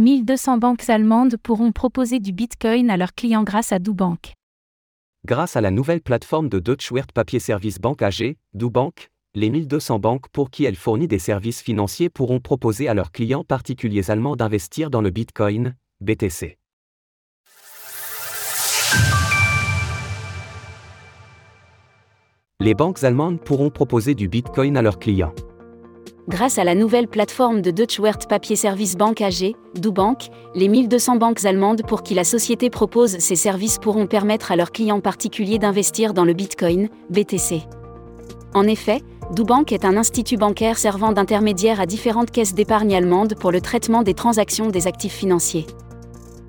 1200 banques allemandes pourront proposer du Bitcoin à leurs clients grâce à DoBank. Grâce à la nouvelle plateforme de Deutsche Wertpapierservice Bank AG, DoBank, les 1200 banques pour qui elle fournit des services financiers pourront proposer à leurs clients particuliers allemands d'investir dans le Bitcoin, BTC. Les banques allemandes pourront proposer du Bitcoin à leurs clients. Grâce à la nouvelle plateforme de Deutsche Wertpapierservice Bank AG, DoBank, les 1200 banques allemandes pour qui la société propose ces services pourront permettre à leurs clients particuliers d'investir dans le Bitcoin, BTC. En effet, DoBank est un institut bancaire servant d'intermédiaire à différentes caisses d'épargne allemandes pour le traitement des transactions des actifs financiers.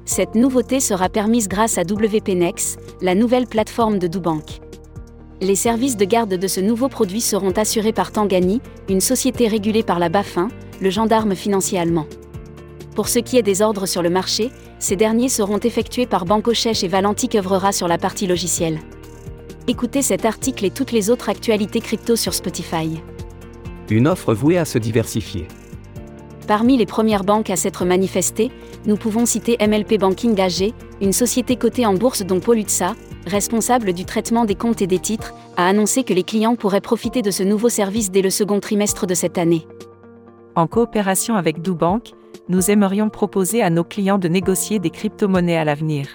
Cette nouveauté sera permise grâce à WPNex, la nouvelle plateforme de DoBank. Les services de garde de ce nouveau produit seront assurés par Tangani, une société régulée par la BaFin, le gendarme financier allemand. Pour ce qui est des ordres sur le marché, ces derniers seront effectués par Banco Chèche et Valenti œuvrera sur la partie logicielle. Écoutez cet article et toutes les autres actualités crypto sur Spotify. Une offre vouée à se diversifier. Parmi les premières banques à s'être manifestées, nous pouvons citer MLP Banking AG, une société cotée en bourse dont Paul responsable du traitement des comptes et des titres, a annoncé que les clients pourraient profiter de ce nouveau service dès le second trimestre de cette année. En coopération avec DoBank, nous aimerions proposer à nos clients de négocier des crypto-monnaies à l'avenir.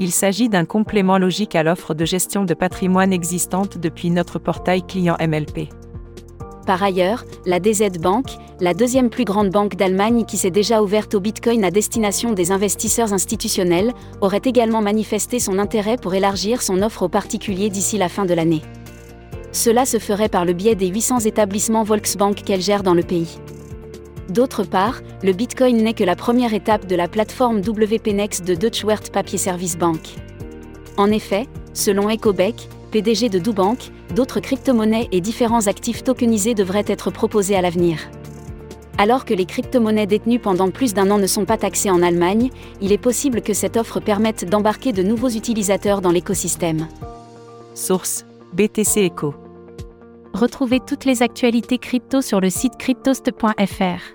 Il s'agit d'un complément logique à l'offre de gestion de patrimoine existante depuis notre portail client MLP. Par ailleurs, la DZ Bank, la deuxième plus grande banque d'Allemagne qui s'est déjà ouverte au Bitcoin à destination des investisseurs institutionnels, aurait également manifesté son intérêt pour élargir son offre aux particuliers d'ici la fin de l'année. Cela se ferait par le biais des 800 établissements Volksbank qu'elle gère dans le pays. D'autre part, le Bitcoin n'est que la première étape de la plateforme WPNex de Deutsche Wertpapierservice Bank. En effet, selon Ecobeck, PDG de DoBank, d'autres crypto-monnaies et différents actifs tokenisés devraient être proposés à l'avenir. Alors que les crypto-monnaies détenues pendant plus d'un an ne sont pas taxées en Allemagne, il est possible que cette offre permette d'embarquer de nouveaux utilisateurs dans l'écosystème. Source BTC Echo. Retrouvez toutes les actualités crypto sur le site cryptost.fr.